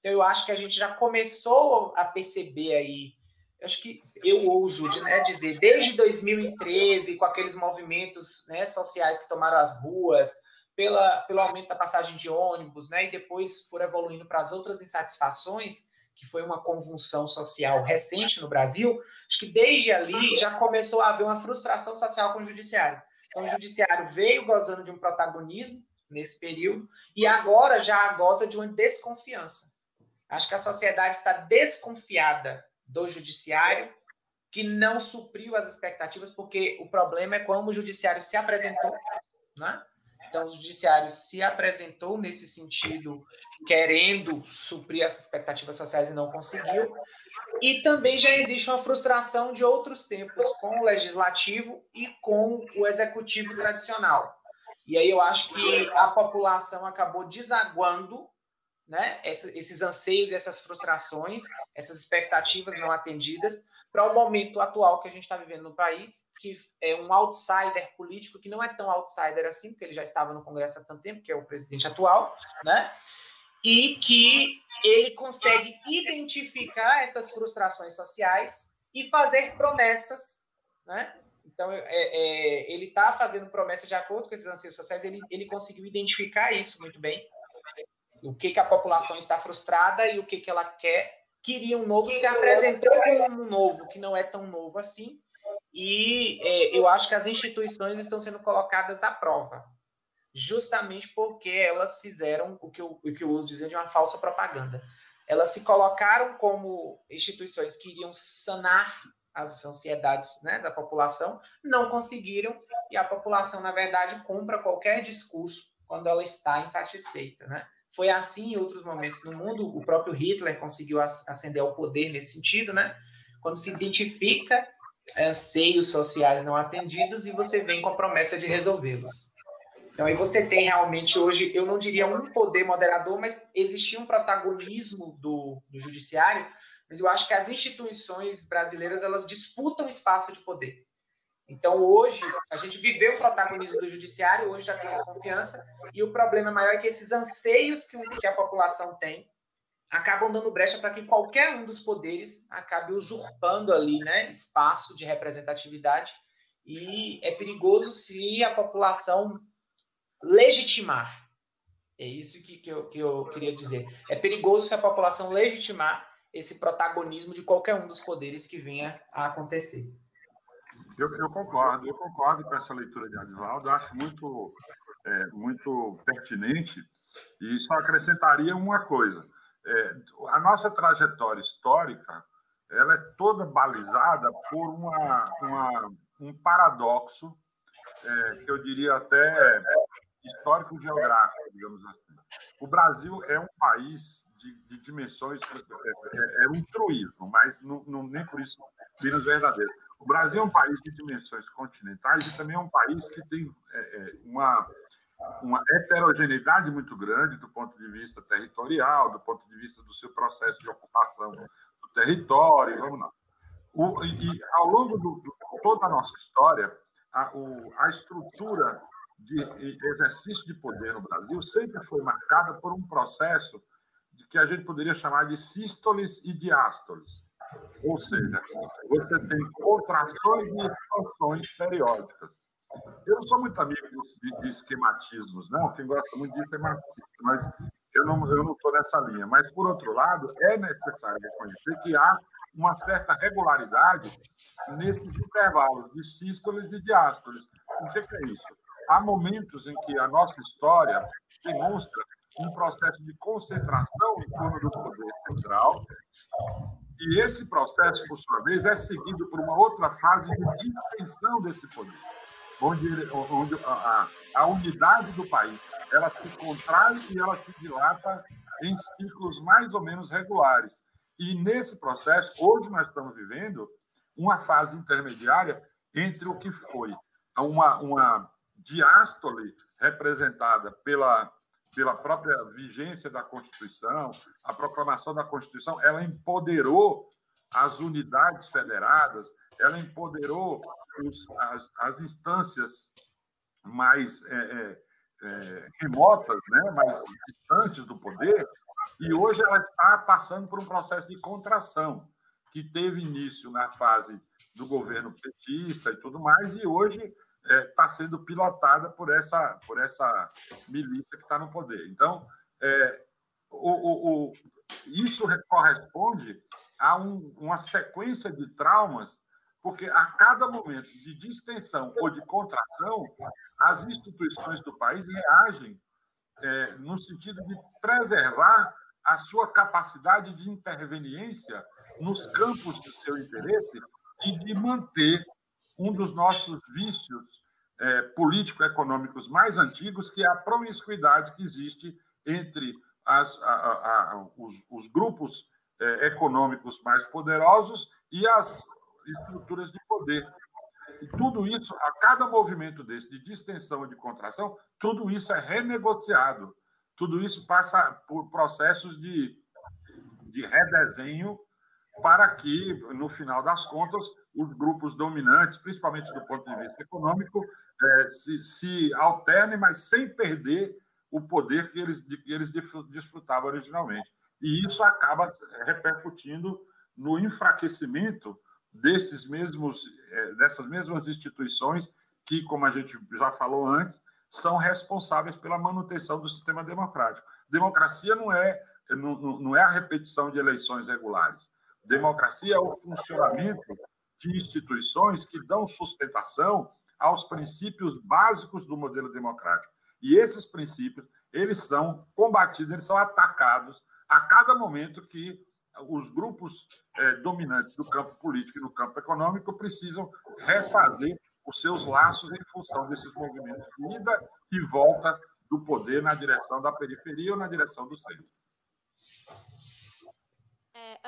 Então, eu acho que a gente já começou a perceber aí, acho que eu ouso né, dizer, desde 2013, com aqueles movimentos né, sociais que tomaram as ruas, pela, pelo aumento da passagem de ônibus, né, e depois for evoluindo para as outras insatisfações, que foi uma convulsão social recente no Brasil, acho que desde ali já começou a haver uma frustração social com o judiciário. Então, o judiciário veio gozando de um protagonismo nesse período e agora já goza de uma desconfiança. Acho que a sociedade está desconfiada do judiciário que não supriu as expectativas, porque o problema é como o judiciário se apresentou, né? Então, o judiciário se apresentou nesse sentido, querendo suprir as expectativas sociais e não conseguiu. E também já existe uma frustração de outros tempos com o legislativo e com o executivo tradicional. E aí eu acho que a população acabou desaguando né, esses anseios e essas frustrações, essas expectativas não atendidas, para o momento atual que a gente está vivendo no país, que é um outsider político que não é tão outsider assim, porque ele já estava no Congresso há tanto tempo, que é o presidente atual, né? E que ele consegue identificar essas frustrações sociais e fazer promessas, né? Então, é, é, ele está fazendo promessas de acordo com esses anseios sociais, ele, ele conseguiu identificar isso muito bem, o que, que a população está frustrada e o que, que ela quer queria um novo, se apresentou como um novo que não é tão novo assim, e é, eu acho que as instituições estão sendo colocadas à prova, justamente porque elas fizeram o que eu, o que eu uso dizer de uma falsa propaganda. Elas se colocaram como instituições que iriam sanar as ansiedades né, da população, não conseguiram, e a população, na verdade, compra qualquer discurso quando ela está insatisfeita. Né? Foi assim em outros momentos no mundo. O próprio Hitler conseguiu ascender ao poder nesse sentido, né? Quando se identifica anseios sociais não atendidos e você vem com a promessa de resolvê-los. Então aí você tem realmente hoje, eu não diria um poder moderador, mas existia um protagonismo do, do judiciário, mas eu acho que as instituições brasileiras elas disputam espaço de poder. Então, hoje, a gente viveu o protagonismo do judiciário, hoje já temos confiança, e o problema maior é que esses anseios que a população tem acabam dando brecha para que qualquer um dos poderes acabe usurpando ali né, espaço de representatividade, e é perigoso se a população legitimar. É isso que, que, eu, que eu queria dizer. É perigoso se a população legitimar esse protagonismo de qualquer um dos poderes que venha a acontecer. Eu, eu, concordo, eu concordo com essa leitura de Adivaldo, acho muito, é, muito pertinente e só acrescentaria uma coisa. É, a nossa trajetória histórica ela é toda balizada por uma, uma um paradoxo, é, que eu diria até histórico-geográfico, digamos assim. O Brasil é um país de, de dimensões, é, é, é um truísmo, mas não, não, nem por isso menos verdadeiro o Brasil é um país de dimensões continentais e também é um país que tem é, é, uma, uma heterogeneidade muito grande do ponto de vista territorial, do ponto de vista do seu processo de ocupação do território, vamos lá. O, e, ao longo de toda a nossa história, a, o, a estrutura de exercício de poder no Brasil sempre foi marcada por um processo de que a gente poderia chamar de sístoles e diástoles. Ou seja, você tem contrações e expansões periódicas. Eu não sou muito amigo de, de esquematismos, não. Quem gosta muito disso é marxista, mas eu não eu não estou nessa linha. Mas, por outro lado, é necessário reconhecer que há uma certa regularidade nesses intervalos de sístoles e diástoles. O que é isso? Há momentos em que a nossa história demonstra um processo de concentração em torno do poder central e esse processo, por sua vez, é seguido por uma outra fase de distensão desse poder, onde, onde a, a, unidade do país ela se contrai e ela se dilata em ciclos mais ou menos regulares. E nesse processo, hoje nós estamos vivendo uma fase intermediária entre o que foi uma, uma diástole representada pela pela própria vigência da Constituição, a proclamação da Constituição, ela empoderou as unidades federadas, ela empoderou os, as, as, instâncias mais é, é, é, remotas, né, mais distantes do poder, e hoje ela está passando por um processo de contração, que teve início na fase do governo petista e tudo mais, e hoje está é, tá sendo pilotada por essa, por essa milícia que está no poder. Então, é, o, o, o, isso corresponde a um, uma sequência de traumas, porque a cada momento de distensão ou de contração, as instituições do país reagem é, no sentido de preservar a sua capacidade de interveniência nos campos de seu interesse e de manter um dos nossos vícios é, político-econômicos mais antigos, que é a promiscuidade que existe entre as, a, a, a, os, os, grupos é, econômicos mais poderosos e as estruturas de poder. E tudo isso, a cada movimento desse de distensão e de contração, tudo isso é renegociado. Tudo isso passa por processos de, de redesenho para que, no final das contas, os grupos dominantes, principalmente do ponto de vista econômico, é, se, se alternem, mas sem perder o poder que eles, que eles desfrutavam originalmente. E isso acaba repercutindo no enfraquecimento desses mesmos, é, dessas mesmas instituições que, como a gente já falou antes, são responsáveis pela manutenção do sistema democrático. Democracia não é, não, não é a repetição de eleições regulares. Democracia é o funcionamento de instituições que dão sustentação aos princípios básicos do modelo democrático. E esses princípios, eles são combatidos, eles são atacados a cada momento que os grupos é, dominantes do campo político e no campo econômico precisam refazer os seus laços em função desses movimentos de ida e volta do poder na direção da periferia ou na direção do centro.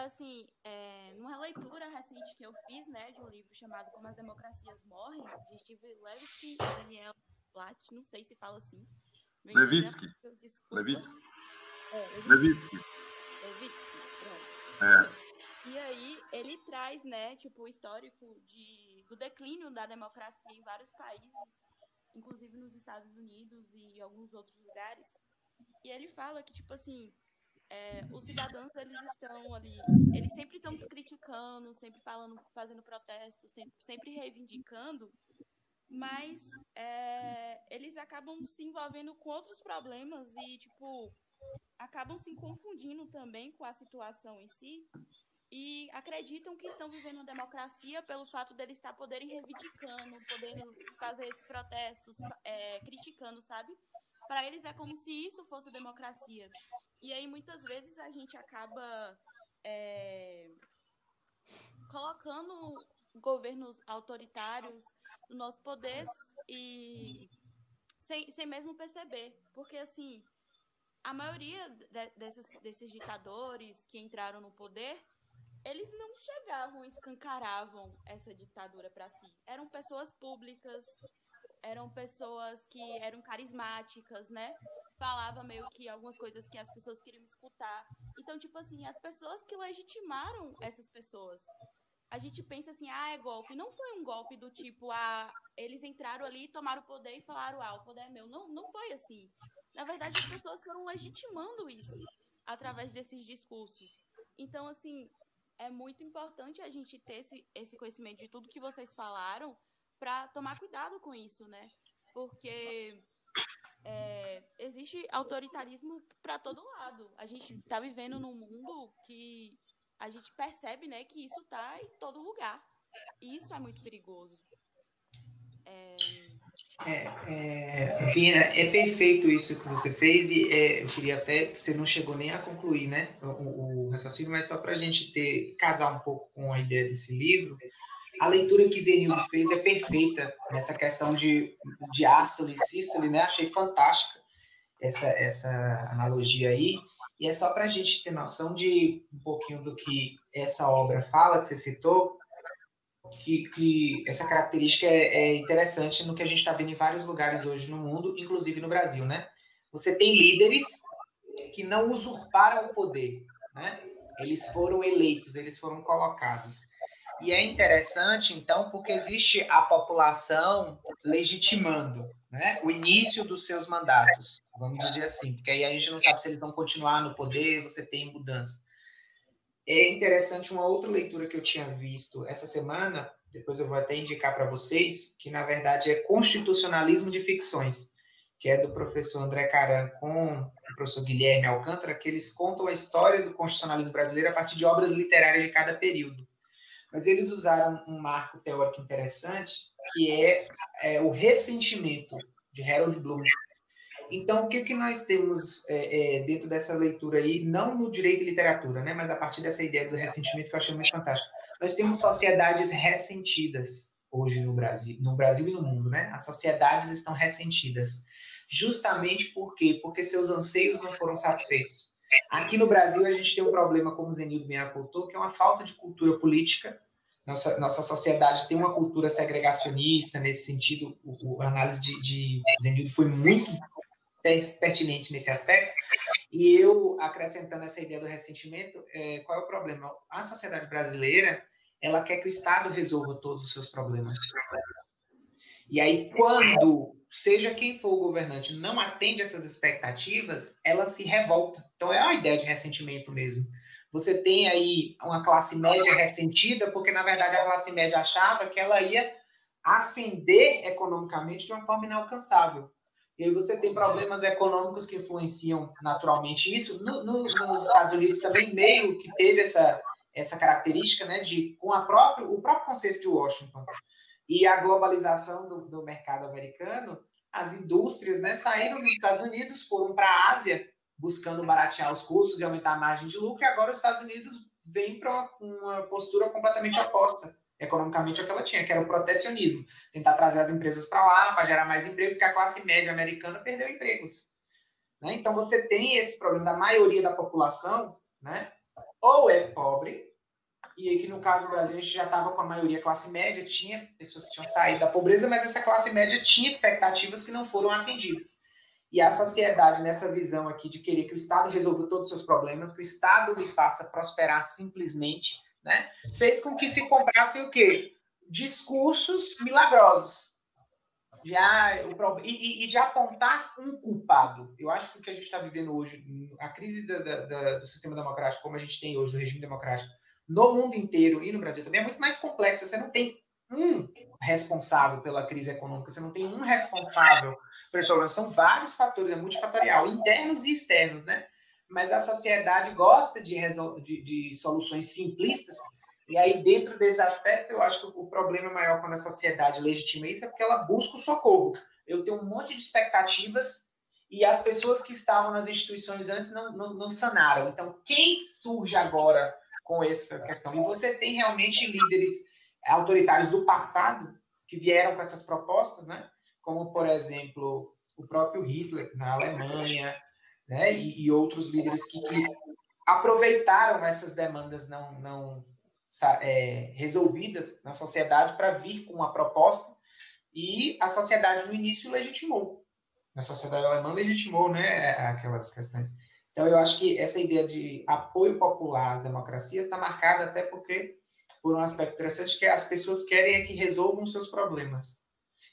Assim, é, numa leitura recente que eu fiz, né, de um livro chamado Como as Democracias Morrem, de Steve Levitsky e Daniel Platt, não sei se fala assim. Levitsky. Levitsky. É, Levitsky. Levitsky, pronto. É. E aí ele traz, né, tipo, o histórico de, do declínio da democracia em vários países, inclusive nos Estados Unidos e alguns outros lugares. E ele fala que, tipo assim, é, os cidadãos eles estão ali, eles sempre estão criticando, sempre falando, fazendo protestos, sempre reivindicando, mas é, eles acabam se envolvendo com outros problemas e tipo acabam se confundindo também com a situação em si e acreditam que estão vivendo democracia pelo fato deles estar poderem reivindicando, poderem fazer esses protestos, é, criticando, sabe? Para eles é como se isso fosse democracia. E aí muitas vezes a gente acaba é, colocando governos autoritários no nosso poder e sem, sem mesmo perceber. Porque assim, a maioria de, desses, ditadores que entraram no poder eles não chegavam e escancaravam essa ditadura para si. Eram pessoas públicas, eram pessoas que eram carismáticas, né? Falava meio que algumas coisas que as pessoas queriam escutar. Então, tipo assim, as pessoas que legitimaram essas pessoas. A gente pensa assim, ah, é golpe. Não foi um golpe do tipo, ah, eles entraram ali, tomaram o poder e falaram, ah, o poder é meu. Não, não foi assim. Na verdade, as pessoas foram legitimando isso através desses discursos. Então, assim, é muito importante a gente ter esse, esse conhecimento de tudo que vocês falaram para tomar cuidado com isso, né? Porque é, existe autoritarismo para todo lado. A gente está vivendo num mundo que a gente percebe, né, que isso está em todo lugar. E isso é muito perigoso. É... É, é, Vina, é perfeito isso que você fez e é, eu queria até, você não chegou nem a concluir, né, o, o raciocínio, mas só para a gente ter, casar um pouco com a ideia desse livro, a leitura que Zenildo fez é perfeita nessa questão de diástole e sístole, né, achei fantástica essa, essa analogia aí, e é só para a gente ter noção de um pouquinho do que essa obra fala, que você citou, que, que essa característica é, é, interessante no que a gente está vendo em vários lugares hoje no mundo, inclusive no Brasil, né? Você tem líderes que não usurparam o poder, né? Eles foram eleitos, eles foram colocados. E é interessante, então, porque existe a população legitimando né, o início dos seus mandatos, vamos dizer assim, porque aí a gente não sabe se eles vão continuar no poder, você tem mudança. É interessante uma outra leitura que eu tinha visto essa semana, depois eu vou até indicar para vocês, que na verdade é Constitucionalismo de Ficções, que é do professor André Caran com o professor Guilherme Alcântara, que eles contam a história do constitucionalismo brasileiro a partir de obras literárias de cada período. Mas eles usaram um marco teórico interessante, que é, é o ressentimento de Harold Bloom, Então, o que, que nós temos é, é, dentro dessa leitura aí, não no direito e literatura, né, mas a partir dessa ideia do ressentimento que eu achei muito fantástico. Nós temos sociedades ressentidas hoje no Brasil, no Brasil e no mundo, né? As sociedades estão ressentidas. Justamente por quê? Porque seus anseios não foram satisfeitos. Aqui no Brasil, a gente tem um problema, como o Zenildo bem apontou, que é uma falta de cultura política. Nossa, nossa sociedade tem uma cultura segregacionista, nesse sentido, o, a análise de, de Zenildo foi muito pertinente nesse aspecto. E eu, acrescentando essa ideia do ressentimento, é, qual é o problema? A sociedade brasileira, ela quer que o Estado resolva todos os seus problemas. E aí, quando, seja quem for o governante, não atende essas expectativas, ela se revolta. Então, é uma ideia de ressentimento mesmo. Você tem aí uma classe média ressentida, porque, na verdade, a classe média achava que ela ia ascender economicamente de uma forma inalcançável. E aí você tem problemas econômicos que influenciam naturalmente isso. No, no, nos Estados Unidos também meio que teve essa, essa característica, né, de com a própria, o próprio conceito de Washington e a globalização do, do mercado americano, as indústrias, né, saíram dos Estados Unidos, foram para a Ásia buscando baratear os custos e aumentar a margem de lucro, e agora os Estados Unidos vêm para uma, postura completamente oposta economicamente é o que ela tinha, que era o protecionismo. Tentar trazer as empresas para lá, para gerar mais emprego, porque a classe média americana perdeu empregos. Né? Então, você tem esse problema da maioria da população, né? ou é pobre, e aqui no caso do Brasil a gente já estava com a maioria classe média, tinha pessoas que tinham saído da pobreza, mas essa classe média tinha expectativas que não foram atendidas. E a sociedade, nessa visão aqui de querer que o Estado resolva todos os seus problemas, que o Estado lhe faça prosperar simplesmente, né? Fez com que se comprassem o quê? Discursos milagrosos. De, ah, o, e, e, de apontar um culpado. Eu acho que o que a gente está vivendo hoje, a crise da, da, do sistema democrático, como a gente tem hoje, do regime democrático, no mundo inteiro e no Brasil também, é muito mais complexa. Você não tem um responsável pela crise econômica, você não tem um responsável por esse São vários fatores, é multifatorial, internos e externos, né? mas a sociedade gosta de, de, de, soluções simplistas. E aí, dentro desse aspecto, eu acho que o problema maior quando a sociedade legitima isso é porque ela busca o socorro. Eu tenho um monte de expectativas e as pessoas que estavam nas instituições antes não, não, não sanaram. Então, quem surge agora com essa questão? E você tem realmente líderes autoritários do passado que vieram com essas propostas, né? Como, por exemplo, o próprio Hitler na Alemanha, né? E, e outros líderes que, que, aproveitaram essas demandas não, não é, resolvidas na sociedade para vir com uma proposta e a sociedade no início legitimou. A sociedade alemã legitimou né, aquelas questões. Então, eu acho que essa ideia de apoio popular às democracias está marcada até porque, por um aspecto interessante, que as pessoas querem é que resolvam seus problemas.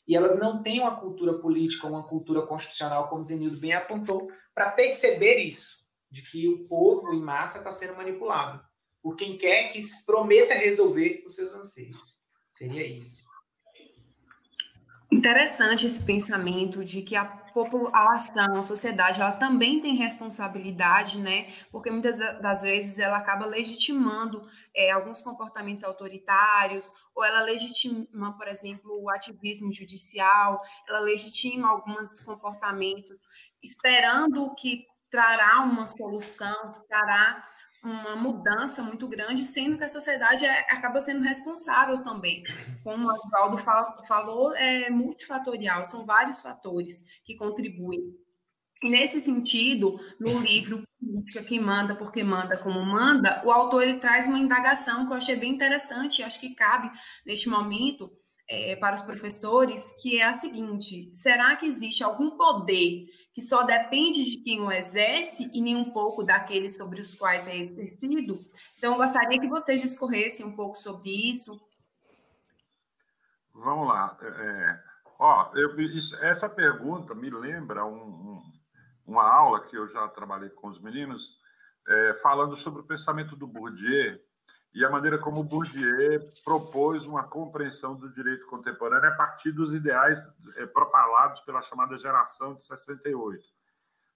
E elas não têm uma cultura política, uma cultura constitucional, como Zenildo bem apontou, para perceber isso, de que o povo em massa está sendo manipulado por quem quer que prometa resolver os seus anseios. Seria isso. Interessante esse pensamento de que a população, a sociedade, ela também tem responsabilidade, né? Porque muitas das vezes ela acaba legitimando é, alguns comportamentos autoritários, ou ela legitima, por exemplo, o ativismo judicial, ela legitima alguns comportamentos esperando que trará uma solução, que trará uma mudança muito grande, sendo que a sociedade é, acaba sendo responsável também. Como o Valdo falou, é multifatorial, são vários fatores que contribuem. E nesse sentido, no livro Política Quem Manda, Porque Manda, Como Manda, o autor ele traz uma indagação que eu achei bem interessante, acho que cabe neste momento é, para os professores, que é a seguinte: será que existe algum poder que só depende de quem o exerce e nem um pouco daqueles sobre os quais é exercido. Então, eu gostaria que vocês discorressem um pouco sobre isso. Vamos lá. É, é ó, eu, isso, essa pergunta me lembra um, um, uma aula que eu já trabalhei com os meninos, é, falando sobre o pensamento do Bourdieu e a maneira como Bourdieu propôs uma compreensão do direito contemporâneo a partir dos ideais é, propalados pela chamada geração de 68.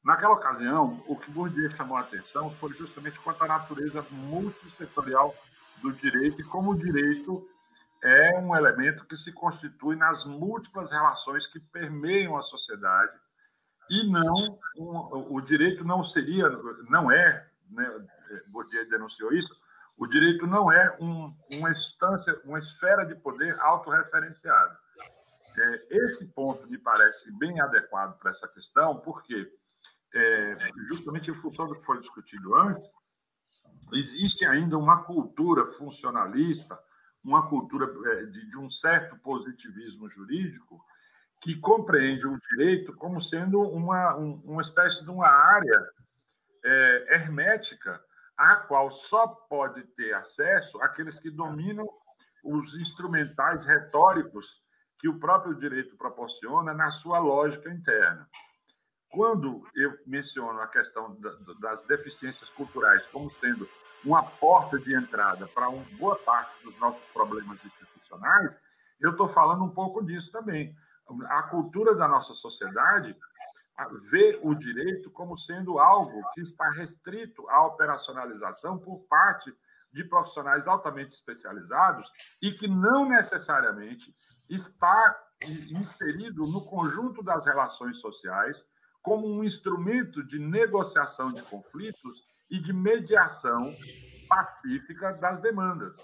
Naquela ocasião, o que Bourdieu chamou a atenção foi justamente quanto à natureza multissetorial do direito e como o direito é um elemento que se constitui nas múltiplas relações que permeiam a sociedade e não o direito não seria, não é, né, Bourdieu denunciou isso, o direito não é um, uma instância, uma esfera de poder autorreferenciada. É, esse ponto me parece bem adequado para essa questão, porque, é, justamente em função do que foi discutido antes, existe ainda uma cultura funcionalista, uma cultura é, de, de um certo positivismo jurídico, que compreende o direito como sendo uma, um, uma espécie de uma área é, hermética a qual só pode ter acesso aqueles que dominam os instrumentais retóricos que o próprio direito proporciona na sua lógica interna. Quando eu menciono a questão das deficiências culturais como sendo uma porta de entrada para uma boa parte dos nossos problemas institucionais, eu estou falando um pouco disso também. A cultura da nossa sociedade vê o direito como sendo algo que está restrito à operacionalização por parte de profissionais altamente especializados e que não necessariamente está inserido no conjunto das relações sociais como um instrumento de negociação de conflitos e de mediação pacífica das demandas.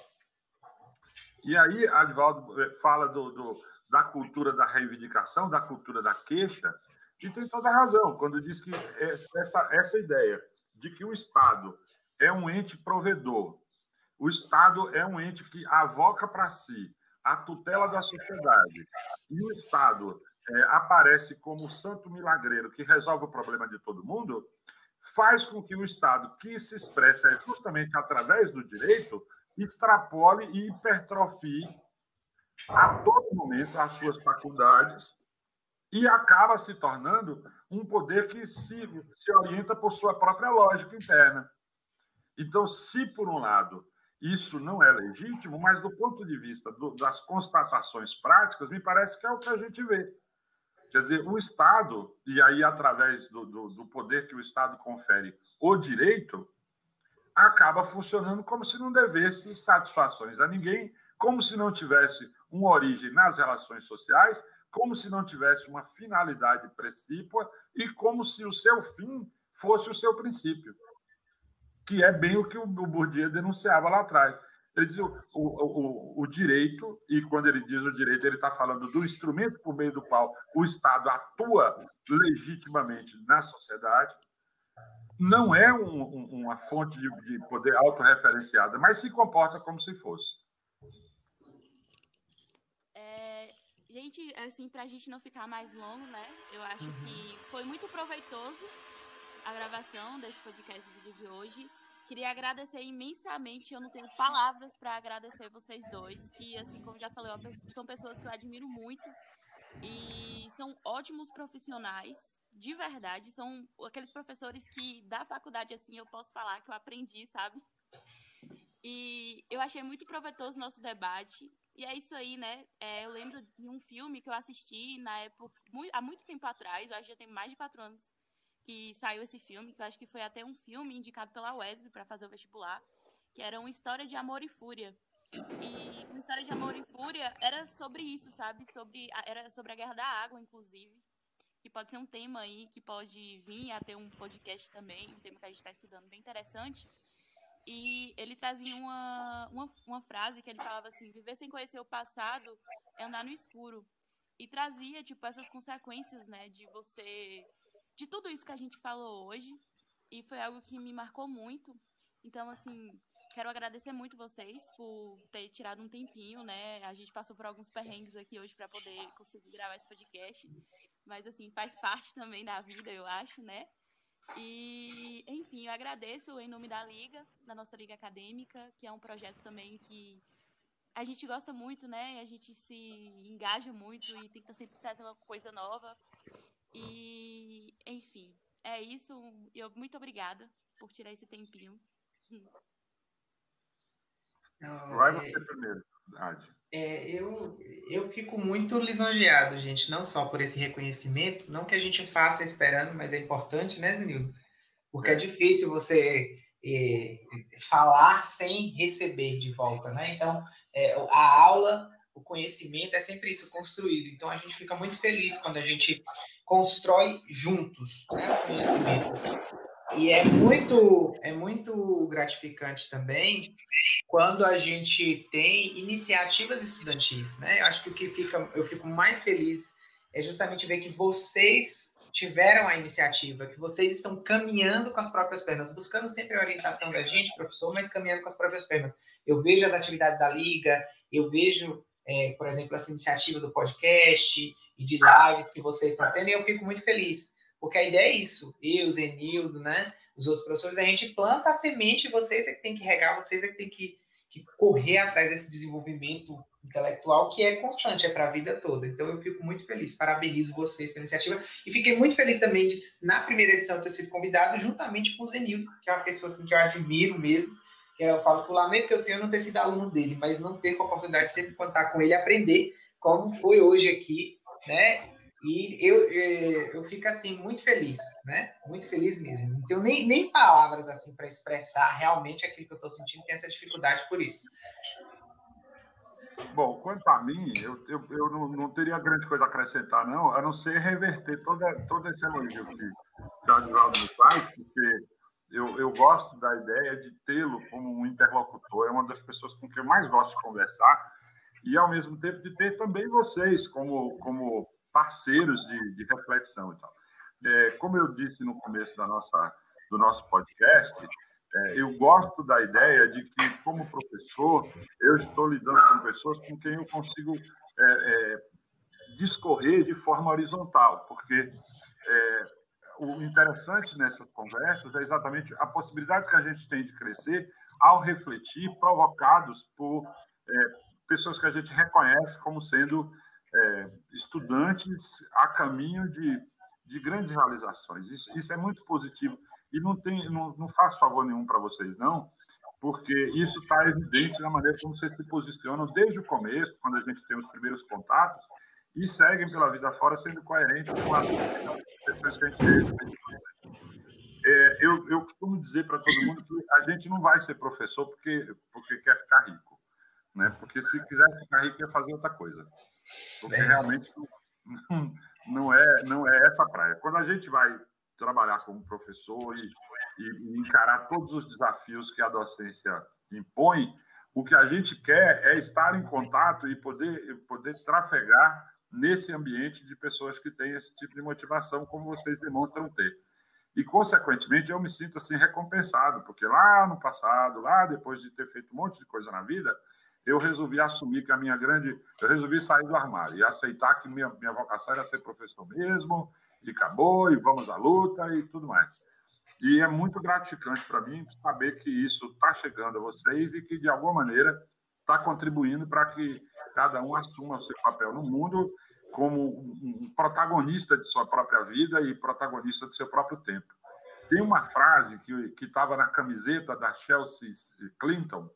E aí, Advaldo eh, fala do, do, da cultura da reivindicação, da cultura da queixa, e tem toda a razão quando diz que essa, essa ideia de que o Estado é um ente provedor, o Estado é um ente que avoca para si a tutela da sociedade, e o Estado é, aparece como santo milagreiro que resolve o problema de todo mundo, faz com que o Estado, que se expressa justamente através do direito, extrapole e hipertrofie a todo momento as suas faculdades e acaba se tornando um poder que se, se orienta por sua própria lógica interna. Então, se por um lado isso não é legítimo, mas do ponto de vista do, das constatações práticas, me parece que é o que a gente vê. Quer dizer, o Estado, e aí através do, do, do poder que o Estado confere o direito, acaba funcionando como se não devesse satisfações a ninguém, como se não tivesse uma origem nas relações sociais como se não tivesse uma finalidade precípua e como se o seu fim fosse o seu princípio, que é bem o que o Bourdieu denunciava lá atrás. Ele diz o, o, o, direito, e quando ele diz o direito, ele está falando do instrumento por meio do qual o Estado atua legitimamente na sociedade, não é um, um, uma fonte de, de poder autorreferenciada, mas se comporta como se fosse. Gente, assim, pra gente não ficar mais longo, né? Eu acho uhum. que foi muito proveitoso a gravação desse podcast do dia de hoje. Queria agradecer imensamente, eu não tenho palavras para agradecer vocês dois, que, assim, como já falei, são pessoas que eu admiro muito e são ótimos profissionais, de verdade. São aqueles professores que, da faculdade, assim, eu posso falar que eu aprendi, sabe? E eu achei muito proveitoso o nosso debate. E é isso aí, né? É, eu lembro de um filme que eu assisti na época, muito, há muito tempo atrás, eu acho que já tem mais de quatro anos que saiu esse filme, que eu acho que foi até um filme indicado pela UESB para fazer o vestibular, que era uma história de amor e fúria. E uma história de amor e fúria era sobre isso, sabe? Sobre, era sobre a guerra da água, inclusive. Que pode ser um tema aí que pode vir a ter um podcast também, um tema que a gente está estudando bem interessante. E ele trazia uma, uma, uma frase que ele falava assim: viver sem conhecer o passado é andar no escuro. E trazia, tipo, essas consequências, né, de você. de tudo isso que a gente falou hoje. E foi algo que me marcou muito. Então, assim, quero agradecer muito vocês por ter tirado um tempinho, né? A gente passou por alguns perrengues aqui hoje para poder conseguir gravar esse podcast. Mas, assim, faz parte também da vida, eu acho, né? E, enfim, eu agradeço em nome da Liga, da nossa Liga Acadêmica, que é um projeto também que a gente gosta muito, né? A gente se engaja muito e tenta sempre trazer uma coisa nova. E, enfim, é isso. Eu muito obrigada por tirar esse tempinho. Vai você primeiro, Adi. É, eu, eu fico muito lisonjeado, gente, não só por esse reconhecimento, não que a gente faça esperando, mas é importante, né, Zenildo? Porque é, é difícil você é, falar sem receber de volta, né? Então, é, a aula O conhecimento é sempre isso, construído. Então a gente fica muito feliz quando a gente constrói juntos né, o conhecimento. E é muito, é muito gratificante também quando a gente tem iniciativas estudantis, né? Eu acho que o que fica, eu fico mais feliz é justamente ver que vocês tiveram a iniciativa, que vocês estão caminhando com as próprias pernas, buscando sempre a orientação da gente, professor, mas caminhando com as próprias pernas. Eu vejo as atividades da Liga, eu vejo, é, por exemplo, essa iniciativa do podcast e de lives que vocês estão tendo, e eu fico muito feliz. Porque a ideia é isso. Eu, Zenildo, né? Os outros professores, a gente planta a semente, vocês é que tem que regar, vocês é que tem que, que correr atrás desse desenvolvimento intelectual que é constante, é para a vida toda. Então eu fico muito feliz, parabenizo vocês pela iniciativa e fiquei muito feliz também de, na primeira edição ter sido convidado juntamente com o Zenildo, que é uma pessoa assim que eu admiro mesmo. Que eu falo que o lamento que eu tenho é não ter sido aluno dele, mas não ter a oportunidade de sempre contar com ele, aprender como foi hoje aqui? E eu, eu fico assim muito feliz, né? Muito feliz mesmo. Não tenho nem, nem palavras assim para expressar realmente aquilo que eu estou sentindo, tem essa dificuldade por isso. Bom, quanto a mim, eu, eu, eu não, não, teria grande coisa a acrescentar, não, a não ser reverter toda, todo esse elogio que o Adivaldo me faz, porque eu, eu gosto da ideia de tê-lo como um interlocutor, é uma das pessoas com quem eu mais gosto de conversar, e ao mesmo tempo de ter também vocês como, como parceiros de, de reflexão e tal. É, como eu disse no começo da nossa, do nosso podcast, é, eu gosto da ideia de que, como professor, eu estou lidando com pessoas com quem eu consigo é, é discorrer de forma horizontal, porque é, o interessante nessas conversas é exatamente a possibilidade que a gente tem de crescer ao refletir, provocados por é, pessoas que a gente reconhece como sendo é, estudantes a caminho de, de grandes realizações. Isso, isso é muito positivo. E não, tem, não, não faço favor nenhum para vocês, não, porque isso está evidente na maneira como vocês se posicionam desde o começo, quando a gente tem os primeiros contatos, e seguem pela vida fora sendo coerentes com as que a gente. É, eu, eu costumo dizer para todo mundo que a gente não vai ser professor porque, porque quer ficar rico. Né? Porque se quiser ficar rico, ia fazer outra coisa. Porque realmente não, não, é, não é essa praia. Quando a gente vai trabalhar como professor e, e, encarar todos os desafios que a docência impõe, o que a gente quer é estar em contato e poder, poder trafegar nesse ambiente de pessoas que têm esse tipo de motivação, como vocês demonstram ter. E, consequentemente, eu me sinto assim recompensado, porque lá no passado, lá depois de ter feito um monte de coisa na vida, eu resolvi assumir que a minha grande. Eu resolvi sair do armário e aceitar que minha, minha vocação era ser professor mesmo, e acabou, e vamos à luta e tudo mais. E é muito gratificante para mim saber que isso está chegando a vocês e que, de alguma maneira, está contribuindo para que cada um assuma o seu papel no mundo como um protagonista de sua própria vida e protagonista do seu próprio tempo. Tem uma frase que estava na camiseta da Chelsea Clinton,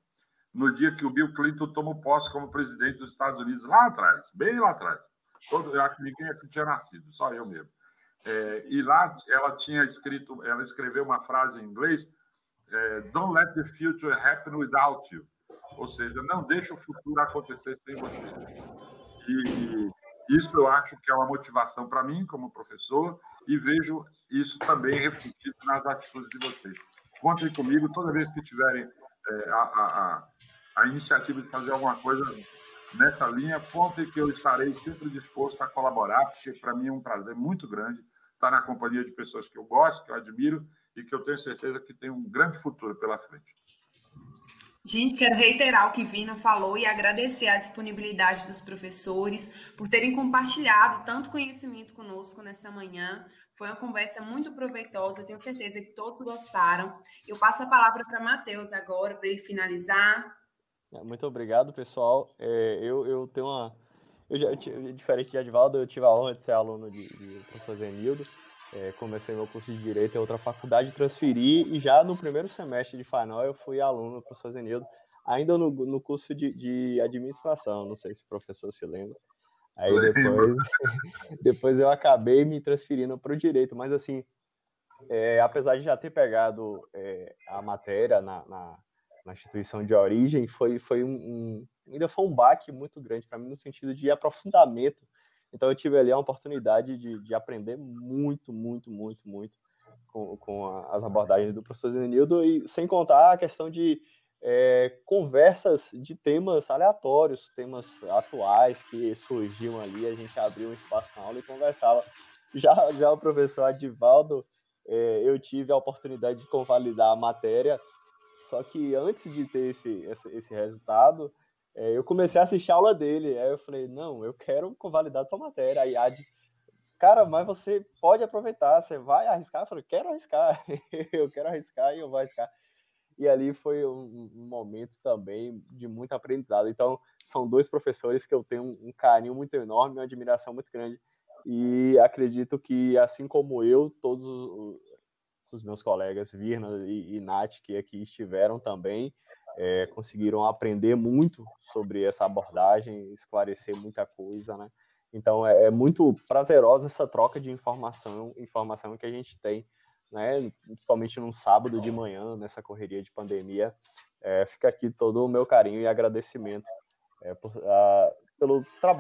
no dia que o Bill Clinton tomou posse como presidente dos Estados Unidos, lá atrás, bem lá atrás. Todo, eu acho que ninguém aqui tinha nascido, só eu mesmo. É, e lá ela tinha escrito, ela escreveu uma frase em inglês: é, Don't let the future happen without you. Ou seja, não deixe o futuro acontecer sem você. E, e isso eu acho que é uma motivação para mim como professor e vejo isso também refletido nas atitudes de vocês. Contem comigo toda vez que tiverem é, a, a, a iniciativa de fazer alguma coisa nessa linha, conte que eu estarei sempre disposto a colaborar, porque para mim é um prazer muito grande estar na companhia de pessoas que eu gosto, que eu admiro e que eu tenho certeza que tem um grande futuro pela frente. Gente, quero reiterar o que Vina falou e agradecer a disponibilidade dos professores por terem compartilhado tanto conhecimento conosco nessa manhã. Foi uma conversa muito proveitosa, tenho certeza que todos gostaram. Eu passo a palavra para Matheus agora, para ele finalizar. Muito obrigado, pessoal. É, eu, eu tenho uma. Eu já, diferente de Advaldo, eu tive a honra de ser aluno de, de professor Zenildo. É, comecei meu curso de Direito em outra faculdade, transferi e já no primeiro semestre de final eu fui aluno do professor Zenildo, ainda no, no curso de, de Administração, não sei se o professor se lembra. Aí depois, depois eu acabei me transferindo para o Direito, mas assim, é, apesar de já ter pegado é, a matéria na, na na instituição de origem, foi, foi um, um ainda foi um baque muito grande para mim no sentido de aprofundamento. Então eu tive ali a oportunidade de, de aprender muito, muito, muito, muito com, com a, as abordagens do professor Zenildo e sem contar a questão de é, conversas de temas aleatórios, temas atuais que surgiam ali, a gente abriu um espaço na aula e conversava. Já, já o professor Adivaldo, é, eu tive a oportunidade de convalidar a matéria, só que antes de ter esse, esse, esse resultado, é, eu comecei a assistir a aula dele. Aí eu falei, não, eu quero convalidar a tua matéria. Aí Ad, cara, mas você pode aproveitar, você vai arriscar? Eu falei, quero arriscar, eu quero arriscar e eu vou arriscar. E ali foi um, um, momento também de muito aprendizado. Então, são dois professores que eu tenho um carinho muito enorme, uma admiração muito grande. E acredito que, assim como eu, todos os, meus colegas Virna e, e Nath, que aqui estiveram também, é, conseguiram aprender muito sobre essa abordagem, esclarecer muita coisa, né? Então é, é, muito prazerosa essa troca de informação, informação que a gente tem, né? Principalmente num sábado de manhã, nessa correria de pandemia. É, fica aqui todo o meu carinho e agradecimento é, por, a, pelo trabalho